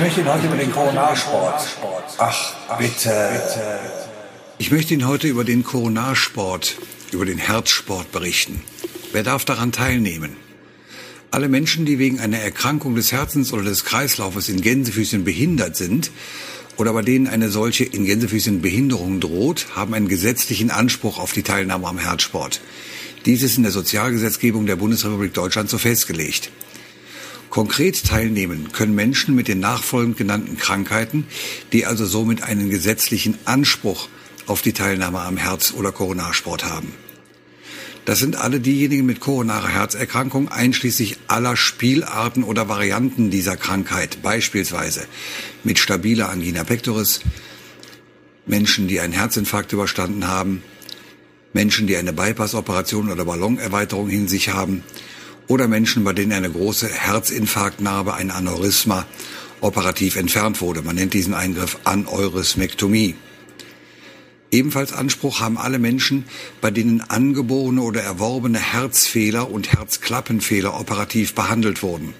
möchte Ihnen heute über den Koronarsport. Ach, bitte. Ich möchte Ihnen heute über den Koronarsport, über den Herzsport berichten. Wer darf daran teilnehmen? Alle Menschen, die wegen einer Erkrankung des Herzens oder des Kreislaufes in Gänsefüßchen behindert sind oder bei denen eine solche in Gänsefüßchen Behinderung droht, haben einen gesetzlichen Anspruch auf die Teilnahme am Herzsport. Dies ist in der Sozialgesetzgebung der Bundesrepublik Deutschland so festgelegt. Konkret teilnehmen können Menschen mit den nachfolgend genannten Krankheiten, die also somit einen gesetzlichen Anspruch auf die Teilnahme am Herz- oder Koronarsport haben. Das sind alle diejenigen mit koronarer Herzerkrankung, einschließlich aller Spielarten oder Varianten dieser Krankheit, beispielsweise mit stabiler Angina pectoris, Menschen, die einen Herzinfarkt überstanden haben, Menschen, die eine Bypass-Operation oder Ballonerweiterung in sich haben, oder Menschen, bei denen eine große Herzinfarktnarbe, ein Aneurysma, operativ entfernt wurde. Man nennt diesen Eingriff Aneurysmektomie. Ebenfalls Anspruch haben alle Menschen, bei denen angeborene oder erworbene Herzfehler und Herzklappenfehler operativ behandelt wurden.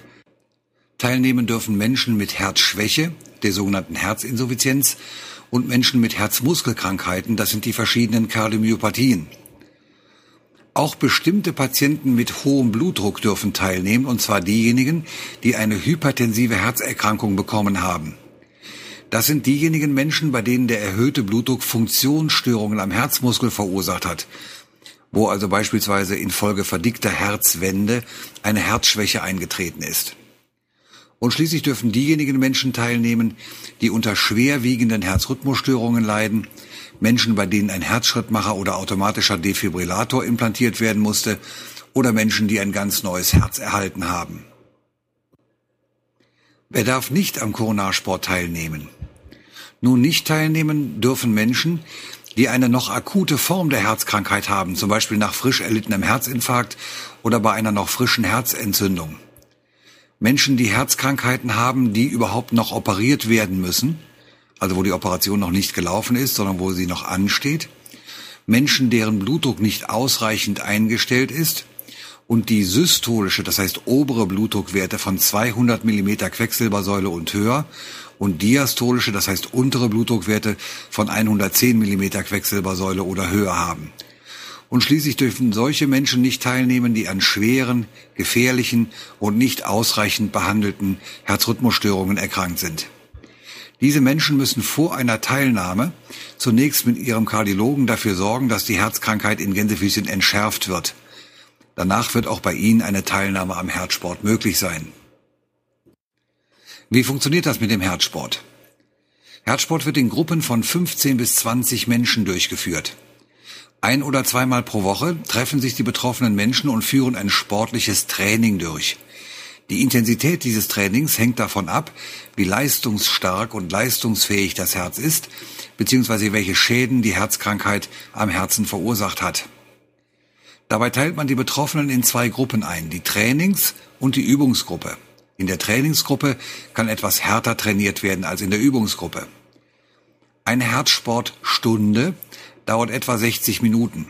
Teilnehmen dürfen Menschen mit Herzschwäche, der sogenannten Herzinsuffizienz, und Menschen mit Herzmuskelkrankheiten, das sind die verschiedenen Kardiomyopathien. Auch bestimmte Patienten mit hohem Blutdruck dürfen teilnehmen, und zwar diejenigen, die eine hypertensive Herzerkrankung bekommen haben. Das sind diejenigen Menschen, bei denen der erhöhte Blutdruck Funktionsstörungen am Herzmuskel verursacht hat, wo also beispielsweise infolge verdickter Herzwände eine Herzschwäche eingetreten ist. Und schließlich dürfen diejenigen Menschen teilnehmen, die unter schwerwiegenden Herzrhythmusstörungen leiden, Menschen, bei denen ein Herzschrittmacher oder automatischer Defibrillator implantiert werden musste, oder Menschen, die ein ganz neues Herz erhalten haben. Wer darf nicht am Coronarsport teilnehmen? Nun nicht teilnehmen dürfen Menschen, die eine noch akute Form der Herzkrankheit haben, zum Beispiel nach frisch erlittenem Herzinfarkt oder bei einer noch frischen Herzentzündung. Menschen, die Herzkrankheiten haben, die überhaupt noch operiert werden müssen, also wo die Operation noch nicht gelaufen ist, sondern wo sie noch ansteht. Menschen, deren Blutdruck nicht ausreichend eingestellt ist und die systolische, das heißt obere Blutdruckwerte von 200 Millimeter Quecksilbersäule und höher und diastolische, das heißt untere Blutdruckwerte von 110 Millimeter Quecksilbersäule oder höher haben. Und schließlich dürfen solche Menschen nicht teilnehmen, die an schweren, gefährlichen und nicht ausreichend behandelten Herzrhythmusstörungen erkrankt sind. Diese Menschen müssen vor einer Teilnahme zunächst mit ihrem Kardiologen dafür sorgen, dass die Herzkrankheit in Gänsefüßchen entschärft wird. Danach wird auch bei ihnen eine Teilnahme am Herzsport möglich sein. Wie funktioniert das mit dem Herzsport? Herzsport wird in Gruppen von 15 bis 20 Menschen durchgeführt. Ein oder zweimal pro Woche treffen sich die betroffenen Menschen und führen ein sportliches Training durch. Die Intensität dieses Trainings hängt davon ab, wie leistungsstark und leistungsfähig das Herz ist, beziehungsweise welche Schäden die Herzkrankheit am Herzen verursacht hat. Dabei teilt man die Betroffenen in zwei Gruppen ein, die Trainings- und die Übungsgruppe. In der Trainingsgruppe kann etwas härter trainiert werden als in der Übungsgruppe. Eine Herzsportstunde dauert etwa 60 Minuten.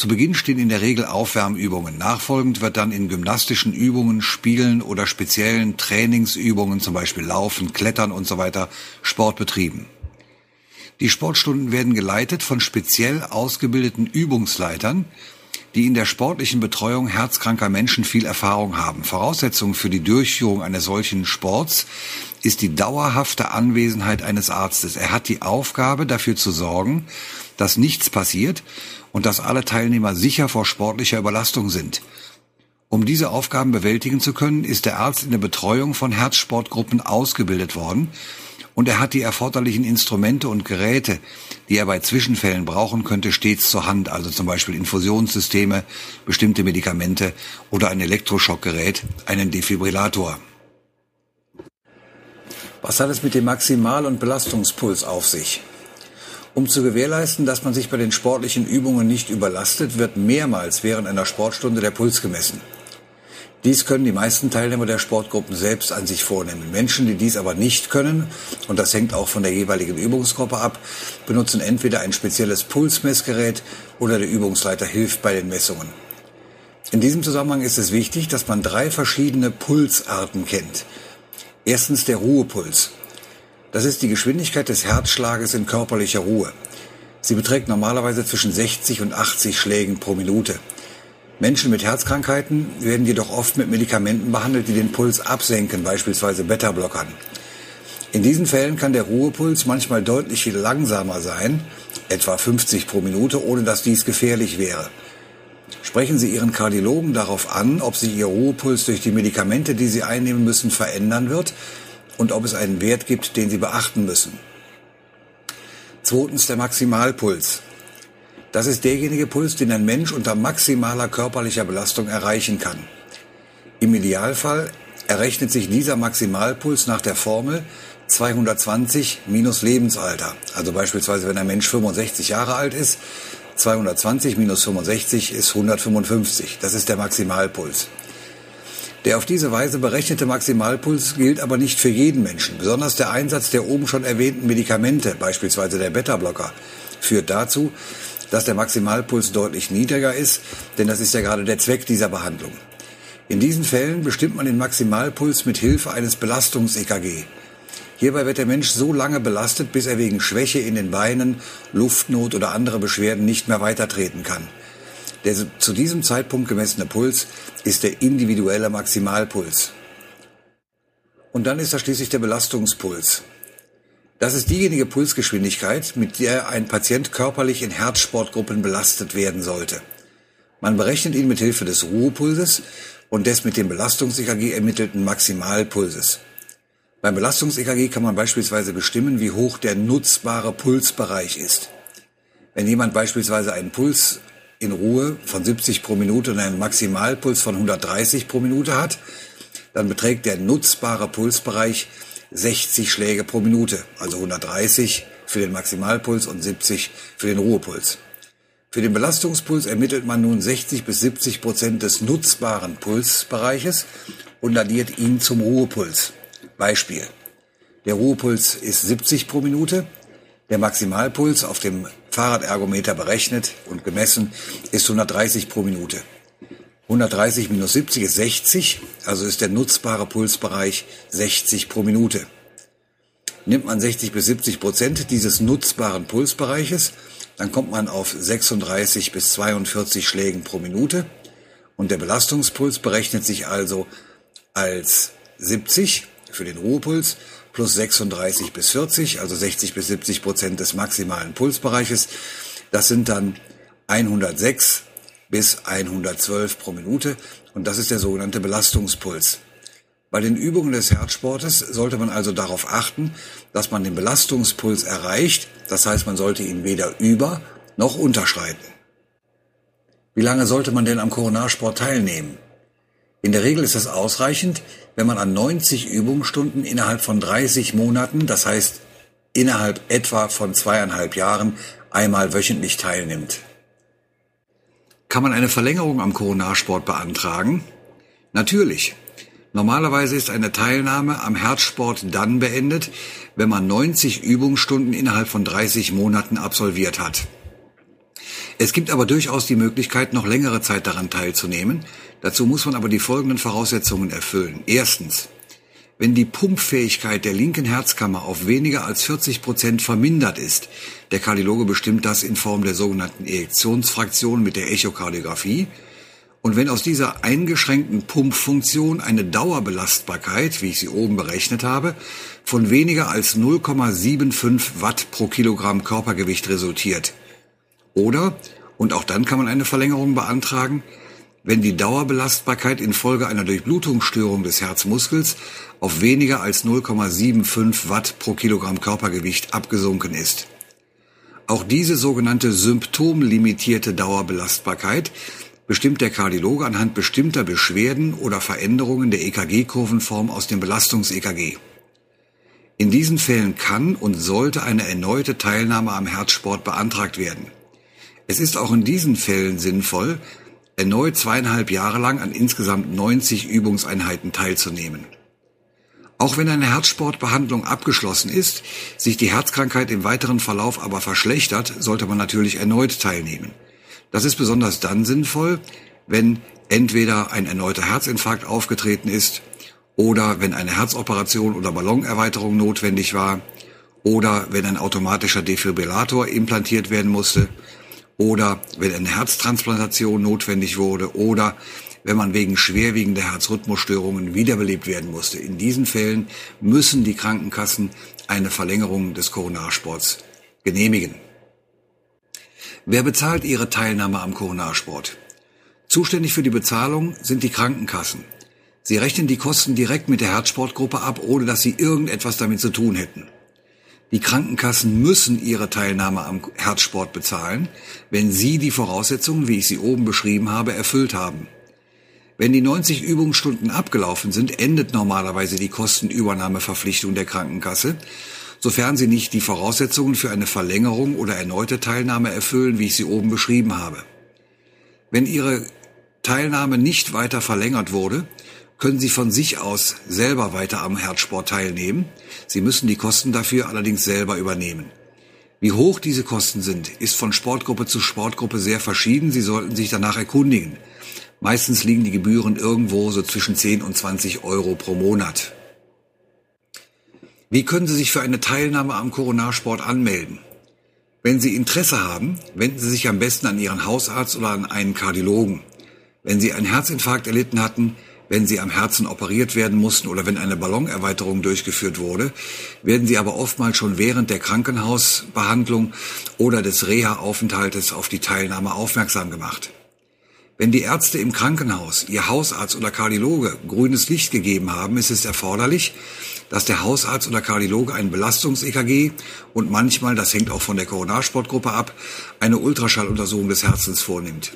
Zu Beginn stehen in der Regel Aufwärmübungen. Nachfolgend wird dann in gymnastischen Übungen, Spielen oder speziellen Trainingsübungen, zum Beispiel Laufen, Klettern und so weiter, Sport betrieben. Die Sportstunden werden geleitet von speziell ausgebildeten Übungsleitern, die in der sportlichen Betreuung herzkranker Menschen viel Erfahrung haben. Voraussetzung für die Durchführung eines solchen Sports ist die dauerhafte Anwesenheit eines Arztes. Er hat die Aufgabe, dafür zu sorgen, dass nichts passiert und dass alle Teilnehmer sicher vor sportlicher Überlastung sind. Um diese Aufgaben bewältigen zu können, ist der Arzt in der Betreuung von Herzsportgruppen ausgebildet worden und er hat die erforderlichen Instrumente und Geräte, die er bei Zwischenfällen brauchen könnte, stets zur Hand, also zum Beispiel Infusionssysteme, bestimmte Medikamente oder ein Elektroschockgerät, einen Defibrillator. Was hat es mit dem Maximal- und Belastungspuls auf sich? Um zu gewährleisten, dass man sich bei den sportlichen Übungen nicht überlastet, wird mehrmals während einer Sportstunde der Puls gemessen. Dies können die meisten Teilnehmer der Sportgruppen selbst an sich vornehmen. Menschen, die dies aber nicht können, und das hängt auch von der jeweiligen Übungsgruppe ab, benutzen entweder ein spezielles Pulsmessgerät oder der Übungsleiter hilft bei den Messungen. In diesem Zusammenhang ist es wichtig, dass man drei verschiedene Pulsarten kennt. Erstens der Ruhepuls. Das ist die Geschwindigkeit des Herzschlages in körperlicher Ruhe. Sie beträgt normalerweise zwischen 60 und 80 Schlägen pro Minute. Menschen mit Herzkrankheiten werden jedoch oft mit Medikamenten behandelt, die den Puls absenken, beispielsweise Beta-Blockern. In diesen Fällen kann der Ruhepuls manchmal deutlich langsamer sein, etwa 50 pro Minute, ohne dass dies gefährlich wäre. Sprechen Sie Ihren Kardiologen darauf an, ob sich Ihr Ruhepuls durch die Medikamente, die Sie einnehmen müssen, verändern wird und ob es einen Wert gibt, den Sie beachten müssen. Zweitens der Maximalpuls. Das ist derjenige Puls, den ein Mensch unter maximaler körperlicher Belastung erreichen kann. Im Idealfall errechnet sich dieser Maximalpuls nach der Formel 220 minus Lebensalter. Also beispielsweise, wenn ein Mensch 65 Jahre alt ist, 220 minus 65 ist 155. Das ist der Maximalpuls. Der auf diese Weise berechnete Maximalpuls gilt aber nicht für jeden Menschen. Besonders der Einsatz der oben schon erwähnten Medikamente, beispielsweise der Beta-Blocker, führt dazu, dass der Maximalpuls deutlich niedriger ist, denn das ist ja gerade der Zweck dieser Behandlung. In diesen Fällen bestimmt man den Maximalpuls mit Hilfe eines Belastungs-EKG. Hierbei wird der Mensch so lange belastet, bis er wegen Schwäche in den Beinen, Luftnot oder andere Beschwerden nicht mehr weitertreten kann. Der zu diesem Zeitpunkt gemessene Puls ist der individuelle Maximalpuls. Und dann ist da schließlich der Belastungspuls. Das ist diejenige Pulsgeschwindigkeit, mit der ein Patient körperlich in Herzsportgruppen belastet werden sollte. Man berechnet ihn mit Hilfe des Ruhepulses und des mit dem Belastungs-EKG ermittelten Maximalpulses. Beim Belastungs-EKG kann man beispielsweise bestimmen, wie hoch der nutzbare Pulsbereich ist. Wenn jemand beispielsweise einen Puls in Ruhe von 70 pro Minute und einen Maximalpuls von 130 pro Minute hat, dann beträgt der nutzbare Pulsbereich 60 Schläge pro Minute, also 130 für den Maximalpuls und 70 für den Ruhepuls. Für den Belastungspuls ermittelt man nun 60 bis 70 Prozent des nutzbaren Pulsbereiches und addiert ihn zum Ruhepuls. Beispiel. Der Ruhepuls ist 70 pro Minute, der Maximalpuls auf dem Fahrradergometer berechnet und gemessen ist 130 pro Minute. 130 minus 70 ist 60, also ist der nutzbare Pulsbereich 60 pro Minute. Nimmt man 60 bis 70 Prozent dieses nutzbaren Pulsbereiches, dann kommt man auf 36 bis 42 Schlägen pro Minute und der Belastungspuls berechnet sich also als 70 für den Ruhepuls plus 36 bis 40, also 60 bis 70 Prozent des maximalen Pulsbereiches. Das sind dann 106 bis 112 pro Minute und das ist der sogenannte Belastungspuls. Bei den Übungen des Herzsportes sollte man also darauf achten, dass man den Belastungspuls erreicht, das heißt man sollte ihn weder über noch unterschreiten. Wie lange sollte man denn am Koronarsport teilnehmen? In der Regel ist es ausreichend, wenn man an 90 Übungsstunden innerhalb von 30 Monaten, das heißt innerhalb etwa von zweieinhalb Jahren, einmal wöchentlich teilnimmt. Kann man eine Verlängerung am Koronarsport beantragen? Natürlich. Normalerweise ist eine Teilnahme am Herzsport dann beendet, wenn man 90 Übungsstunden innerhalb von 30 Monaten absolviert hat. Es gibt aber durchaus die Möglichkeit, noch längere Zeit daran teilzunehmen. Dazu muss man aber die folgenden Voraussetzungen erfüllen. Erstens. Wenn die Pumpfähigkeit der linken Herzkammer auf weniger als 40 Prozent vermindert ist, der Kardiologe bestimmt das in Form der sogenannten Ejektionsfraktion mit der Echokardiographie, und wenn aus dieser eingeschränkten Pumpfunktion eine Dauerbelastbarkeit, wie ich sie oben berechnet habe, von weniger als 0,75 Watt pro Kilogramm Körpergewicht resultiert, oder, und auch dann kann man eine Verlängerung beantragen, wenn die Dauerbelastbarkeit infolge einer Durchblutungsstörung des Herzmuskels auf weniger als 0,75 Watt pro Kilogramm Körpergewicht abgesunken ist. Auch diese sogenannte symptomlimitierte Dauerbelastbarkeit bestimmt der Kardiologe anhand bestimmter Beschwerden oder Veränderungen der EKG-Kurvenform aus dem Belastungs-EKG. In diesen Fällen kann und sollte eine erneute Teilnahme am Herzsport beantragt werden. Es ist auch in diesen Fällen sinnvoll, erneut zweieinhalb Jahre lang an insgesamt 90 Übungseinheiten teilzunehmen. Auch wenn eine Herzsportbehandlung abgeschlossen ist, sich die Herzkrankheit im weiteren Verlauf aber verschlechtert, sollte man natürlich erneut teilnehmen. Das ist besonders dann sinnvoll, wenn entweder ein erneuter Herzinfarkt aufgetreten ist oder wenn eine Herzoperation oder Ballonerweiterung notwendig war oder wenn ein automatischer Defibrillator implantiert werden musste oder wenn eine Herztransplantation notwendig wurde oder wenn man wegen schwerwiegender Herzrhythmusstörungen wiederbelebt werden musste. In diesen Fällen müssen die Krankenkassen eine Verlängerung des Koronarsports genehmigen. Wer bezahlt Ihre Teilnahme am Koronarsport? Zuständig für die Bezahlung sind die Krankenkassen. Sie rechnen die Kosten direkt mit der Herzsportgruppe ab, ohne dass sie irgendetwas damit zu tun hätten. Die Krankenkassen müssen ihre Teilnahme am Herzsport bezahlen, wenn sie die Voraussetzungen, wie ich sie oben beschrieben habe, erfüllt haben. Wenn die 90 Übungsstunden abgelaufen sind, endet normalerweise die Kostenübernahmeverpflichtung der Krankenkasse, sofern sie nicht die Voraussetzungen für eine Verlängerung oder erneute Teilnahme erfüllen, wie ich sie oben beschrieben habe. Wenn Ihre Teilnahme nicht weiter verlängert wurde, können Sie von sich aus selber weiter am Herzsport teilnehmen. Sie müssen die Kosten dafür allerdings selber übernehmen. Wie hoch diese Kosten sind, ist von Sportgruppe zu Sportgruppe sehr verschieden. Sie sollten sich danach erkundigen. Meistens liegen die Gebühren irgendwo so zwischen 10 und 20 Euro pro Monat. Wie können Sie sich für eine Teilnahme am Coronarsport anmelden? Wenn Sie Interesse haben, wenden Sie sich am besten an Ihren Hausarzt oder an einen Kardiologen. Wenn Sie einen Herzinfarkt erlitten hatten, wenn Sie am Herzen operiert werden mussten oder wenn eine Ballonerweiterung durchgeführt wurde, werden Sie aber oftmals schon während der Krankenhausbehandlung oder des Reha-Aufenthaltes auf die Teilnahme aufmerksam gemacht. Wenn die Ärzte im Krankenhaus, ihr Hausarzt oder Kardiologe grünes Licht gegeben haben, ist es erforderlich, dass der Hausarzt oder Kardiologe ein Belastungs-EKG und manchmal, das hängt auch von der Coronarsportgruppe ab, eine Ultraschalluntersuchung des Herzens vornimmt.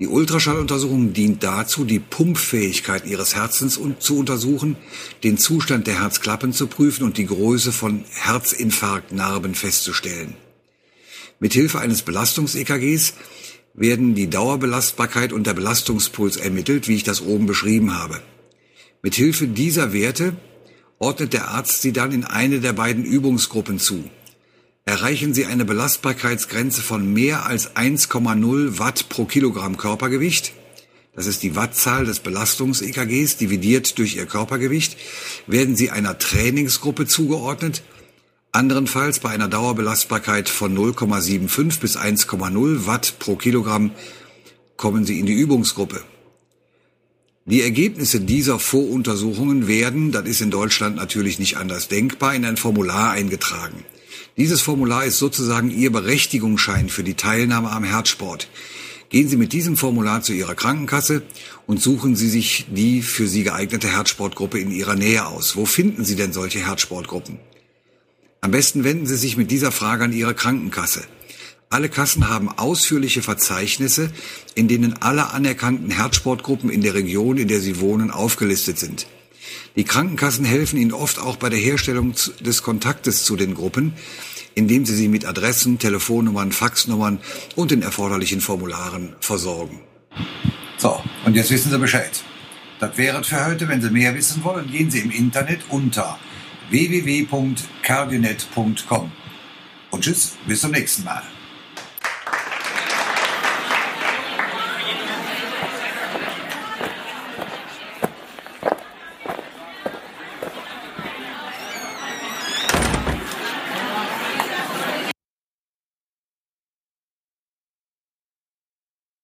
Die Ultraschalluntersuchung dient dazu, die Pumpfähigkeit Ihres Herzens zu untersuchen, den Zustand der Herzklappen zu prüfen und die Größe von Herzinfarktnarben festzustellen. Mithilfe eines Belastungs-EKGs werden die Dauerbelastbarkeit und der Belastungspuls ermittelt, wie ich das oben beschrieben habe. Mithilfe dieser Werte ordnet der Arzt sie dann in eine der beiden Übungsgruppen zu. Erreichen Sie eine Belastbarkeitsgrenze von mehr als 1,0 Watt pro Kilogramm Körpergewicht, das ist die Wattzahl des Belastungs-EKGs dividiert durch Ihr Körpergewicht, werden Sie einer Trainingsgruppe zugeordnet, Anderenfalls bei einer Dauerbelastbarkeit von 0,75 bis 1,0 Watt pro Kilogramm kommen Sie in die Übungsgruppe. Die Ergebnisse dieser Voruntersuchungen werden, das ist in Deutschland natürlich nicht anders denkbar, in ein Formular eingetragen. Dieses Formular ist sozusagen Ihr Berechtigungsschein für die Teilnahme am Herzsport. Gehen Sie mit diesem Formular zu Ihrer Krankenkasse und suchen Sie sich die für Sie geeignete Herzsportgruppe in Ihrer Nähe aus. Wo finden Sie denn solche Herzsportgruppen? Am besten wenden Sie sich mit dieser Frage an Ihre Krankenkasse. Alle Kassen haben ausführliche Verzeichnisse, in denen alle anerkannten Herzsportgruppen in der Region, in der Sie wohnen, aufgelistet sind. Die Krankenkassen helfen Ihnen oft auch bei der Herstellung des Kontaktes zu den Gruppen, indem sie sie mit Adressen, Telefonnummern, Faxnummern und den erforderlichen Formularen versorgen. So, und jetzt wissen Sie Bescheid. Das wäre für heute. Wenn Sie mehr wissen wollen, gehen Sie im Internet unter www.cardionet.com. Und tschüss, bis zum nächsten Mal.